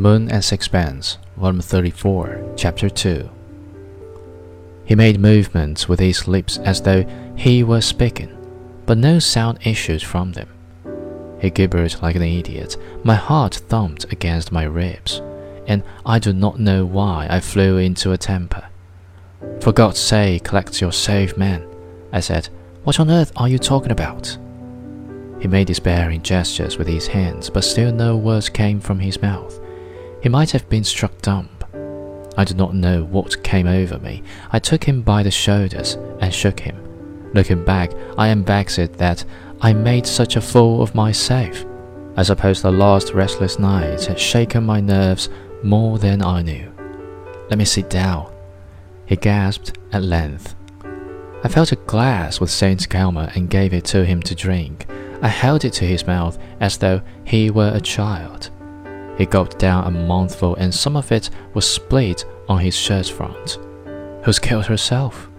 Moon and Sixpence, Volume 34, Chapter 2. He made movements with his lips as though he were speaking, but no sound issued from them. He gibbered like an idiot. My heart thumped against my ribs, and I do not know why I flew into a temper. For God's sake, collect yourself, man, I said. What on earth are you talking about? He made despairing gestures with his hands, but still no words came from his mouth. He might have been struck dumb. I do not know what came over me. I took him by the shoulders and shook him. Looking back, I am vexed that I made such a fool of myself. I suppose the last restless night had shaken my nerves more than I knew. Let me sit down, he gasped at length. I felt a glass with Saint Galmier and gave it to him to drink. I held it to his mouth as though he were a child. He gulped down a mouthful, and some of it was split on his shirt front. Who's killed herself?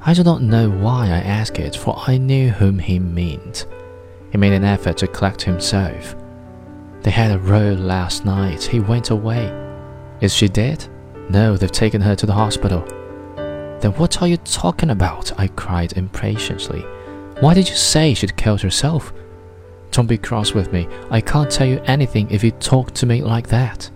I do not know why I asked it, for I knew whom he meant. He made an effort to collect himself. They had a row last night. He went away. Is she dead? No, they've taken her to the hospital. Then what are you talking about? I cried impatiently. Why did you say she'd killed herself? Don't be cross with me. I can't tell you anything if you talk to me like that.